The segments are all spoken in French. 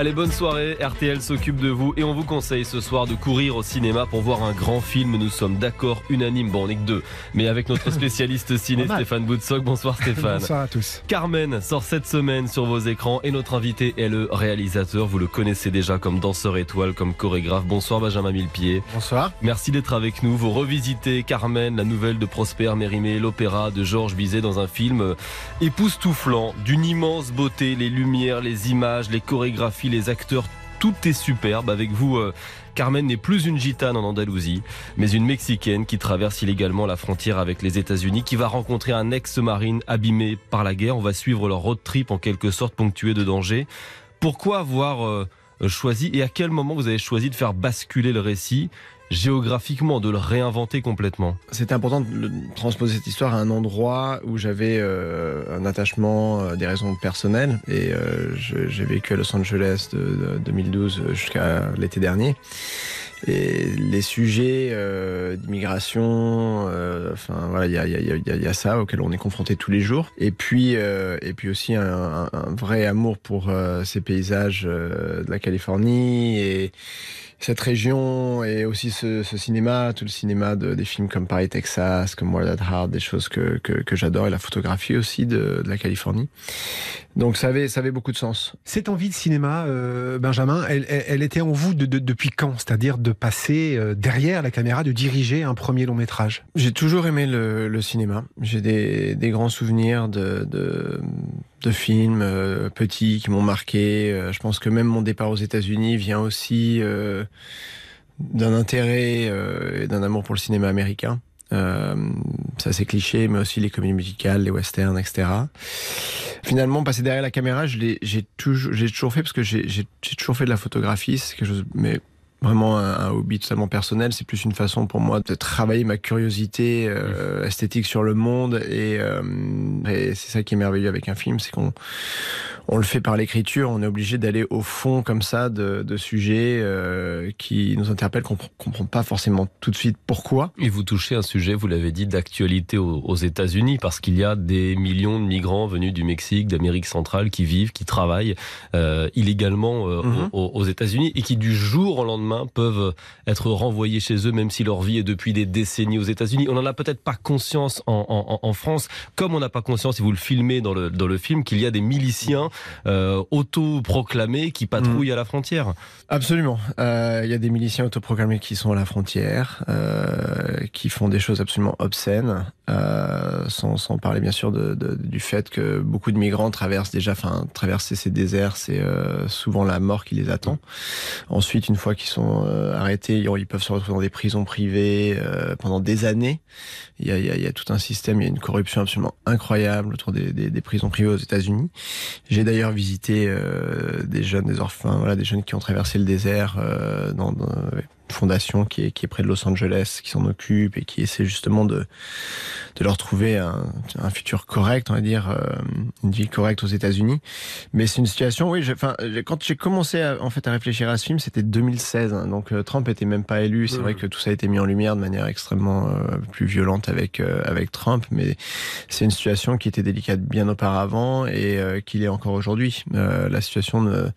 Allez, bonne soirée. RTL s'occupe de vous et on vous conseille ce soir de courir au cinéma pour voir un grand film. Nous sommes d'accord, unanime. Bon, on n'est que deux. Mais avec notre spécialiste ciné, Stéphane Boutsock. Bonsoir Stéphane. Bonsoir à tous. Carmen sort cette semaine sur vos écrans et notre invité est le réalisateur. Vous le connaissez déjà comme danseur étoile, comme chorégraphe. Bonsoir Benjamin Millepied. Bonsoir. Merci d'être avec nous. Vous revisitez Carmen, la nouvelle de Prosper Mérimée, l'opéra de Georges Bizet dans un film époustouflant, d'une immense beauté, les lumières, les images, les chorégraphies les acteurs, tout est superbe. Avec vous, euh, Carmen n'est plus une gitane en Andalousie, mais une Mexicaine qui traverse illégalement la frontière avec les États-Unis, qui va rencontrer un ex-marine abîmé par la guerre. On va suivre leur road trip en quelque sorte ponctué de danger. Pourquoi avoir euh, choisi et à quel moment vous avez choisi de faire basculer le récit géographiquement, de le réinventer complètement? C'était important de transposer cette histoire à un endroit où j'avais euh, un attachement, euh, des raisons personnelles. Et euh, j'ai vécu à Los Angeles de, de 2012 jusqu'à l'été dernier. Et les sujets euh, d'immigration, euh, enfin voilà, il y a, y, a, y a, ça auquel on est confronté tous les jours. Et puis, euh, et puis aussi un, un, un, vrai amour pour ces paysages de la Californie et cette région et aussi ce, ce, cinéma, tout le cinéma de, des films comme Paris, Texas, comme Wild at Heart, des choses que, que, que j'adore et la photographie aussi de, de, la Californie. Donc ça avait, ça avait beaucoup de sens. Cette envie de cinéma, euh, Benjamin, elle, elle, était en vous de, de, depuis quand? C'est-à-dire de passer euh, derrière la caméra, de diriger un premier long métrage? J'ai toujours aimé le, le cinéma. J'ai des, des, grands souvenirs de, de, films euh, petits qui m'ont marqué. Euh, je pense que même mon départ aux États-Unis vient aussi euh, d'un intérêt et d'un amour pour le cinéma américain. Ça c'est cliché, mais aussi les comédies musicales, les westerns, etc. Finalement, passer derrière la caméra, j'ai toujours, toujours fait parce que j'ai toujours fait de la photographie, c'est quelque chose, mais vraiment un, un, hobby totalement personnel. C'est plus une façon pour moi de travailler ma curiosité euh, esthétique sur le monde. Et, euh, et c'est ça qui est merveilleux avec un film, c'est qu'on on le fait par l'écriture. On est obligé d'aller au fond comme ça de, de sujets euh, qui nous interpellent, qu'on comprend pas forcément tout de suite pourquoi? Et vous touchez un sujet, vous l'avez dit, d'actualité aux, aux États-Unis, parce qu'il y a des millions de migrants venus du Mexique, d'Amérique centrale, qui vivent, qui travaillent euh, illégalement euh, mm -hmm. aux, aux États-Unis et qui du jour au lendemain peuvent être renvoyés chez eux, même si leur vie est depuis des décennies aux États-Unis. On n'en a peut-être pas conscience en, en, en, France, comme on n'a pas conscience, si vous le filmez dans le, dans le film, qu'il y a des miliciens euh, autoproclamés qui patrouillent mmh. à la frontière. Absolument. Euh, il y a des miliciens autoproclamés qui sont à la frontière, euh, qui font des choses absolument obscènes, euh, sans, sans, parler bien sûr de, de, du fait que beaucoup de migrants traversent déjà, enfin, traverser ces déserts, c'est euh, souvent la mort qui les attend. Ensuite, une fois qu'ils sont euh, arrêtés, ils peuvent se retrouver dans des prisons privées euh, pendant des années. Il y, a, il, y a, il y, a, tout un système, il y a une corruption absolument incroyable autour des, des, des prisons privées aux États-Unis. J'ai d'ailleurs visité euh, des jeunes, des orphelins, voilà, des jeunes qui ont traversé le désert euh, dans, ouais, fondation qui est, qui est près de Los Angeles, qui s'en occupe et qui essaie justement de, de leur trouver un, un futur correct, on va dire, euh, une vie correcte aux États-Unis. Mais c'est une situation, oui, enfin, quand j'ai commencé à, en fait à réfléchir à ce film, c'était 2016, hein, donc euh, Trump était même pas élu. C'est mmh. vrai que tout ça a été mis en lumière de manière extrêmement euh, plus violente avec euh, avec Trump, mais c'est une situation qui était délicate bien auparavant et euh, qui l'est encore aujourd'hui. La situation ne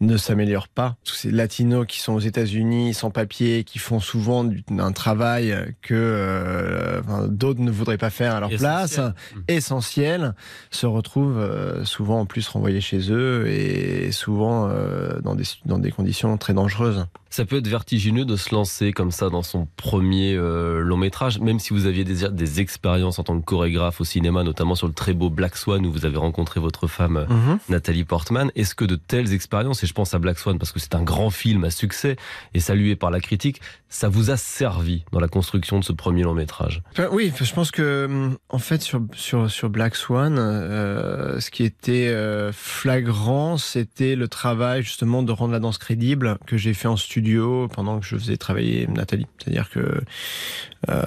ne s'améliore pas. Tous ces latinos qui sont aux États-Unis sans papier qui font souvent du, un travail que euh, enfin, d'autres ne voudraient pas faire à leur essentiel. place, mmh. essentiel, se retrouvent euh, souvent en plus renvoyés chez eux et souvent euh, dans, des, dans des conditions très dangereuses. Ça peut être vertigineux de se lancer comme ça dans son premier long métrage, même si vous aviez des, des expériences en tant que chorégraphe au cinéma, notamment sur le très beau Black Swan où vous avez rencontré votre femme mmh. Nathalie Portman. Est-ce que de telles expériences, et je pense à Black Swan parce que c'est un grand film à succès et salué par la critique, ça vous a servi dans la construction de ce premier long métrage? Oui, je pense que en fait sur, sur, sur Black Swan, euh, ce qui était euh, flagrant, c'était le travail justement de rendre la danse crédible que j'ai fait en studio pendant que je faisais travailler Nathalie. C'est-à-dire que euh,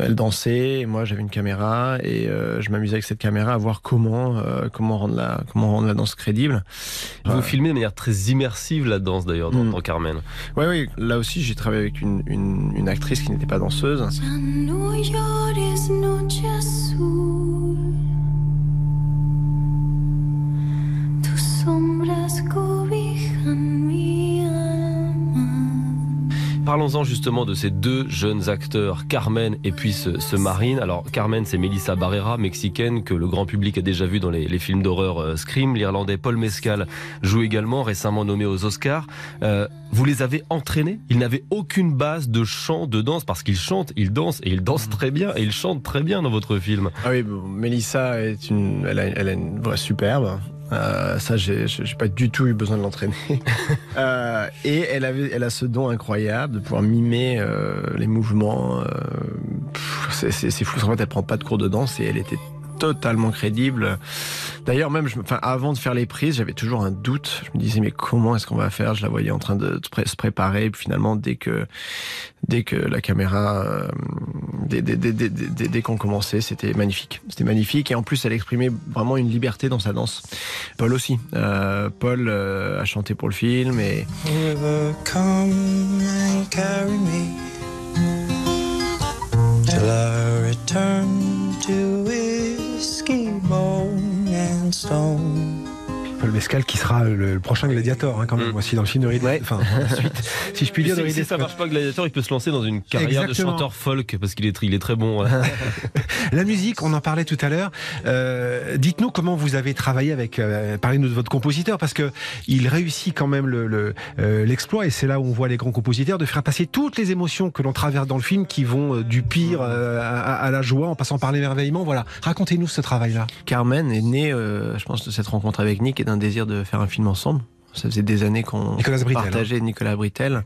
elle dansait, et moi j'avais une caméra et je m'amusais avec cette caméra à voir comment comment rendre la comment rendre la danse crédible. Vous filmez de manière très immersive la danse d'ailleurs dans, Mm. dans Carmen. Oui, oui. Là aussi, j'ai travaillé avec une, une- actrice qui n'était pas danseuse. Parlons-en justement de ces deux jeunes acteurs, Carmen et puis ce, ce Marine. Alors Carmen, c'est Melissa Barrera, mexicaine, que le grand public a déjà vu dans les, les films d'horreur euh, Scream. L'Irlandais Paul Mescal joue également, récemment nommé aux Oscars. Euh, vous les avez entraînés? Ils n'avaient aucune base de chant, de danse, parce qu'ils chantent, ils dansent, et ils dansent très bien, et ils chantent très bien dans votre film. Ah oui, bon, Mélissa est une, elle a, elle a une voix superbe. Euh, ça, j'ai j'ai pas du tout eu besoin de l'entraîner. Euh, et elle avait, elle a ce don incroyable de pouvoir mimer euh, les mouvements. euh, pff, c'est- c'est c'est fou. En fait, elle prend pas de cours de danse et elle était totalement crédible. D'ailleurs, même, avant de faire les prises, j'avais toujours un doute. Je me disais, mais comment est-ce qu'on va faire? Je la voyais en train de se pré- se préparer. Et puis finalement, dès que, dès que la caméra, euh, dès, dès, dès, dès, qu'on commençait, c'était magnifique. C'était magnifique. Et en plus, elle exprimait vraiment une liberté dans sa danse. Paul aussi. Euh, Paul euh, a chanté pour le film et come Qui sera le, le prochain gladiateur, hein, quand même, Mm. aussi dans le film de Ridley. Ouais. Enfin, ensuite, si je puis dire, de si, Ridley si ça marche pas Gladiator, il peut se lancer dans une carrière Exactement. de chanteur folk, parce qu'il est, il est très bon. La musique, on en parlait tout à l'heure. Euh, Dites-nous comment vous avez travaillé avec. Euh, Parlez-nous de votre compositeur, parce que il réussit quand même le- le, euh, l'exploit, et c'est là où on voit les grands compositeurs, de faire passer toutes les émotions que l'on traverse dans le film, qui vont euh, du pire euh, à, à la joie, en passant par l'émerveillement. Voilà. Racontez-nous ce travail-là. Carmen est née, euh, je pense, de cette rencontre avec Nick et d'un désir de faire un film ensemble. Ça faisait des années qu'on hein. partageait Nicolas Britel,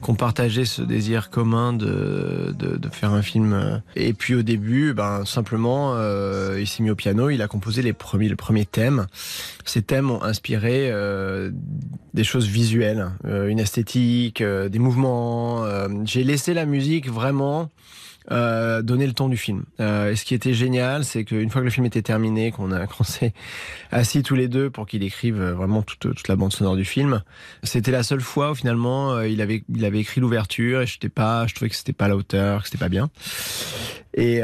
qu'on partageait ce désir commun de, de, de faire un film. Et puis au début, ben simplement, euh, il s'est mis au piano, il a composé les premiers, le premier thème. Ces thèmes ont inspiré euh, des choses visuelles, euh, une esthétique, des mouvements. J'ai laissé la musique vraiment euh, donner le ton du film. Euh, et ce qui était génial, c'est qu'une fois que le film était terminé, qu'on a qu'on s'est assis tous les deux pour qu'il écrive euh, vraiment toute, toute la bande sonore du film, c'était la seule fois où finalement il avait il avait écrit l'ouverture et pas, je trouvais que c'était pas à la hauteur, que c'était pas bien. Et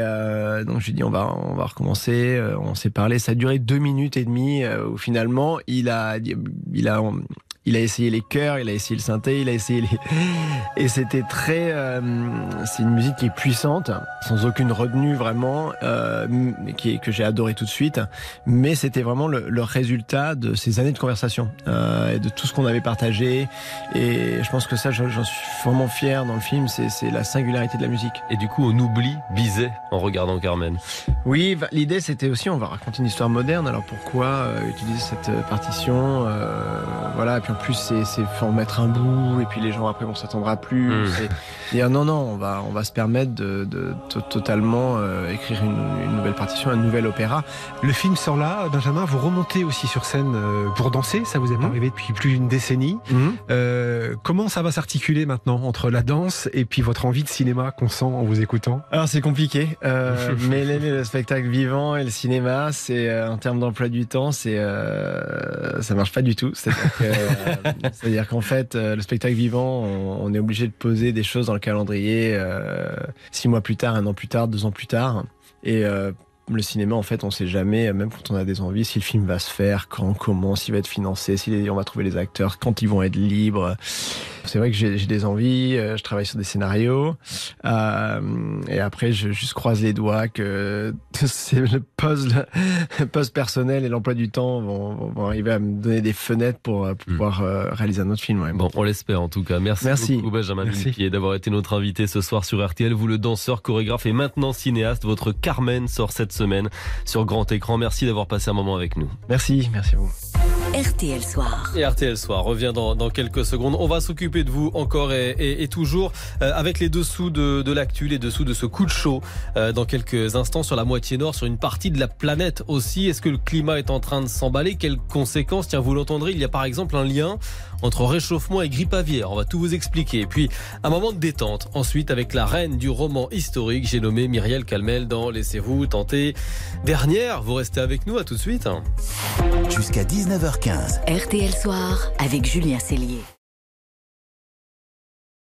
donc j'ai dit on va on va recommencer. On s'est parlé. Ça a duré deux minutes et demie où finalement il a il a il a essayé les chœurs, il a essayé le synthé, il a essayé les et c'était très euh, c'est une musique qui est puissante, sans aucune retenue vraiment, euh, qui est, que j'ai adoré tout de suite. Mais c'était vraiment le, le résultat de ces années de conversation euh, et de tout ce qu'on avait partagé. Et je pense que ça, j'en suis vraiment fier dans le film. C'est c'est la singularité de la musique. Et du coup, on oublie Bizet en regardant Carmen. Oui, va- l'idée c'était aussi on va raconter une histoire moderne. Alors pourquoi euh, utiliser cette euh, partition euh, Voilà. Et puis en plus c'est c'est faut en mettre un bout et puis les gens après vont s'attendre à plus. Mm. C'est dire non non on va on va se permettre de, de to- totalement euh, écrire une, une nouvelle partition, un nouvel opéra. Le film sort là, Benjamin. Vous remontez aussi sur scène euh, pour danser. Ça vous est pas Mhm. arrivé depuis plus d'une décennie. Euh, comment ça va s'articuler maintenant entre la danse et puis votre envie de cinéma qu'on sent en vous écoutant? Alors c'est compliqué. Euh, mêler le spectacle vivant et le cinéma, c'est euh, en termes d'emploi du temps, c'est euh, ça marche pas du tout. C'est-à-dire que, euh, c'est-à-dire qu'en fait, euh, le spectacle vivant, on, est obligé de poser des choses dans le calendrier euh, six mois plus tard, un an plus tard, deux ans plus tard, et euh, le cinéma, en fait, on sait jamais, même quand on a des envies, si le film va se faire, quand, comment, s'il va être financé, si on va trouver les acteurs, quand ils vont être libres. C'est vrai que j'ai des envies, euh, je travaille sur des scénarios, euh, et après, je juste croise les doigts que c'est le poste, le poste personnel et l'emploi du temps vont, vont- vont arriver à me donner des fenêtres pour euh, pouvoir euh, réaliser un autre film. ouais. Bon, on l'espère en tout cas. Merci, Merci. beaucoup Benjamin Merci. D'avoir été notre invité ce soir sur RTL. Vous le danseur, chorégraphe et maintenant cinéaste. Votre Carmen sort cette semaine sur grand écran. Merci d'avoir passé un moment avec nous. Merci, merci à vous. RTL Soir. Et RTL Soir revient dans, dans quelques secondes. On va s'occuper de vous encore et, et- et toujours euh, avec les dessous de, de l'actu, les dessous de ce coup de chaud euh, dans quelques instants sur la moitié nord, sur une partie de la planète aussi. Est-ce que le climat est en train de s'emballer? Quelles conséquences? Tiens, vous l'entendrez, il y a par exemple un lien entre réchauffement et grippe aviaire. On va tout vous expliquer. Et puis, un moment de détente. Ensuite, avec la reine du roman historique, j'ai nommé Myriel Calmel dans Laissez-vous tenter. Dernière, vous restez avec nous. À tout de suite. Jusqu'à 19h15. RTL Soir avec Julien Cellier.